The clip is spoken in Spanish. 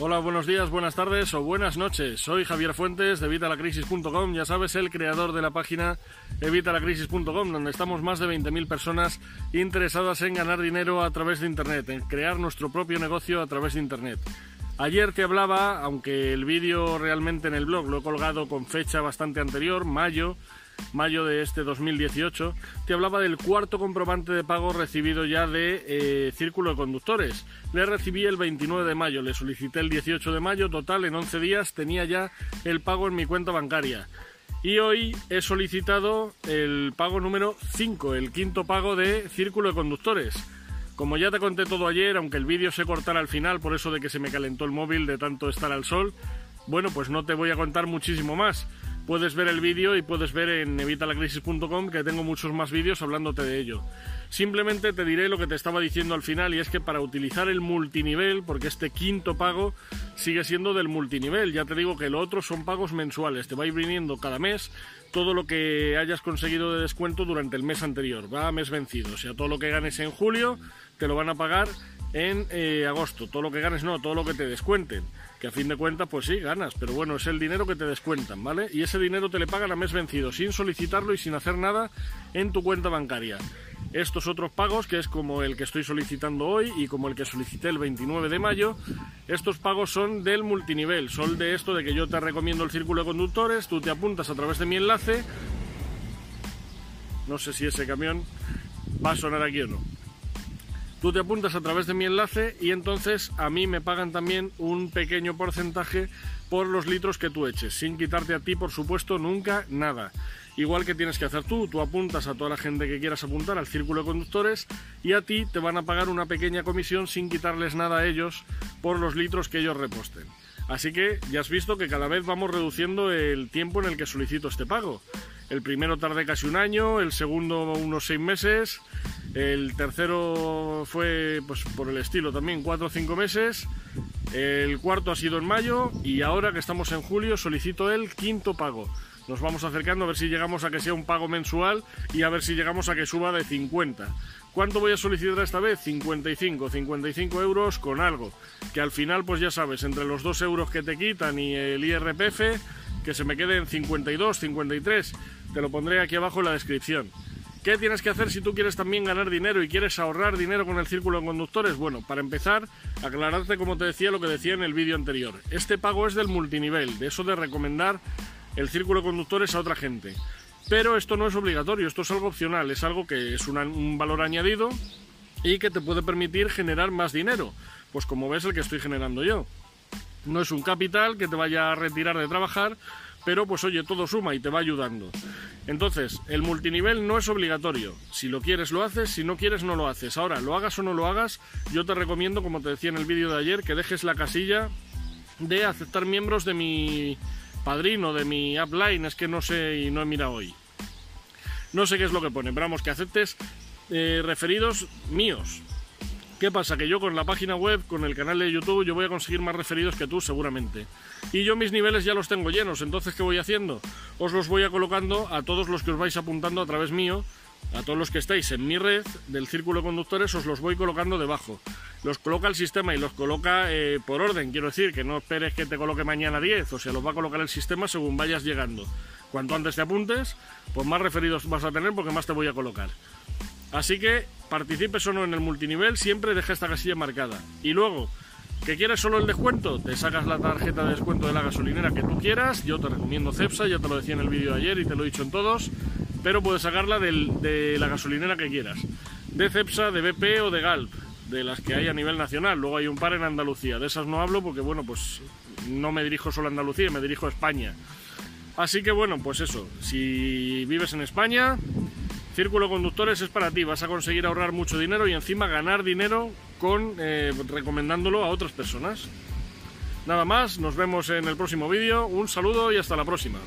Hola, buenos días, buenas tardes o buenas noches. Soy Javier Fuentes de Evitalacrisis.com, ya sabes, el creador de la página Evitalacrisis.com, donde estamos más de 20.000 personas interesadas en ganar dinero a través de Internet, en crear nuestro propio negocio a través de Internet. Ayer te hablaba, aunque el vídeo realmente en el blog lo he colgado con fecha bastante anterior, mayo, mayo de este 2018, te hablaba del cuarto comprobante de pago recibido ya de eh, Círculo de Conductores. Le recibí el 29 de mayo, le solicité el 18 de mayo, total, en 11 días tenía ya el pago en mi cuenta bancaria. Y hoy he solicitado el pago número 5, el quinto pago de Círculo de Conductores. Como ya te conté todo ayer, aunque el vídeo se cortara al final por eso de que se me calentó el móvil de tanto estar al sol, bueno, pues no te voy a contar muchísimo más puedes ver el vídeo y puedes ver en evitalacrisis.com que tengo muchos más vídeos hablándote de ello. Simplemente te diré lo que te estaba diciendo al final y es que para utilizar el multinivel, porque este quinto pago sigue siendo del multinivel, ya te digo que lo otro son pagos mensuales, te va a ir viniendo cada mes todo lo que hayas conseguido de descuento durante el mes anterior, va a mes vencido, o sea, todo lo que ganes en julio te lo van a pagar en eh, agosto. Todo lo que ganes no, todo lo que te descuenten. Que a fin de cuentas, pues sí, ganas, pero bueno, es el dinero que te descuentan, ¿vale? Y ese dinero te le pagan a mes vencido, sin solicitarlo y sin hacer nada en tu cuenta bancaria. Estos otros pagos, que es como el que estoy solicitando hoy y como el que solicité el 29 de mayo, estos pagos son del multinivel, son de esto de que yo te recomiendo el círculo de conductores, tú te apuntas a través de mi enlace, no sé si ese camión va a sonar aquí o no. Tú te apuntas a través de mi enlace y entonces a mí me pagan también un pequeño porcentaje por los litros que tú eches, sin quitarte a ti, por supuesto, nunca nada. Igual que tienes que hacer tú, tú apuntas a toda la gente que quieras apuntar al círculo de conductores y a ti te van a pagar una pequeña comisión sin quitarles nada a ellos por los litros que ellos reposten. Así que ya has visto que cada vez vamos reduciendo el tiempo en el que solicito este pago. El primero tardé casi un año, el segundo unos seis meses, el tercero fue pues por el estilo también cuatro o cinco meses, el cuarto ha sido en mayo y ahora que estamos en julio solicito el quinto pago. Nos vamos acercando a ver si llegamos a que sea un pago mensual y a ver si llegamos a que suba de 50. ¿Cuánto voy a solicitar esta vez? 55, 55 euros con algo. Que al final, pues ya sabes, entre los 2 euros que te quitan y el IRPF, que se me queden 52, 53. Te lo pondré aquí abajo en la descripción. ¿Qué tienes que hacer si tú quieres también ganar dinero y quieres ahorrar dinero con el círculo de conductores? Bueno, para empezar, aclararte como te decía lo que decía en el vídeo anterior. Este pago es del multinivel, de eso de recomendar el círculo de conductores a otra gente. Pero esto no es obligatorio, esto es algo opcional, es algo que es un valor añadido y que te puede permitir generar más dinero, pues como ves el que estoy generando yo. No es un capital que te vaya a retirar de trabajar, pero pues oye, todo suma y te va ayudando. Entonces, el multinivel no es obligatorio. Si lo quieres, lo haces, si no quieres, no lo haces. Ahora, lo hagas o no lo hagas, yo te recomiendo, como te decía en el vídeo de ayer, que dejes la casilla de aceptar miembros de mi padrino de mi upline, es que no sé y no he mirado hoy. No sé qué es lo que pone, pero vamos, que aceptes eh, referidos míos. ¿Qué pasa? Que yo con la página web, con el canal de YouTube, yo voy a conseguir más referidos que tú seguramente. Y yo mis niveles ya los tengo llenos, entonces ¿qué voy haciendo? Os los voy a colocando a todos los que os vais apuntando a través mío a todos los que estáis en mi red del círculo de conductores os los voy colocando debajo. Los coloca el sistema y los coloca eh, por orden, quiero decir, que no esperes que te coloque mañana 10, o sea, los va a colocar el sistema según vayas llegando. Cuanto antes te apuntes, pues más referidos vas a tener porque más te voy a colocar. Así que participes o no en el multinivel, siempre deja esta casilla marcada. Y luego, ¿Que quieres solo el descuento? Te sacas la tarjeta de descuento de la gasolinera que tú quieras. Yo te recomiendo Cepsa, ya te lo decía en el vídeo de ayer y te lo he dicho en todos pero puedes sacarla de la gasolinera que quieras. De Cepsa, de BP o de Galp, de las que hay a nivel nacional. Luego hay un par en Andalucía. De esas no hablo porque, bueno, pues no me dirijo solo a Andalucía, me dirijo a España. Así que, bueno, pues eso. Si vives en España, Círculo Conductores es para ti. Vas a conseguir ahorrar mucho dinero y encima ganar dinero con eh, recomendándolo a otras personas. Nada más, nos vemos en el próximo vídeo. Un saludo y hasta la próxima.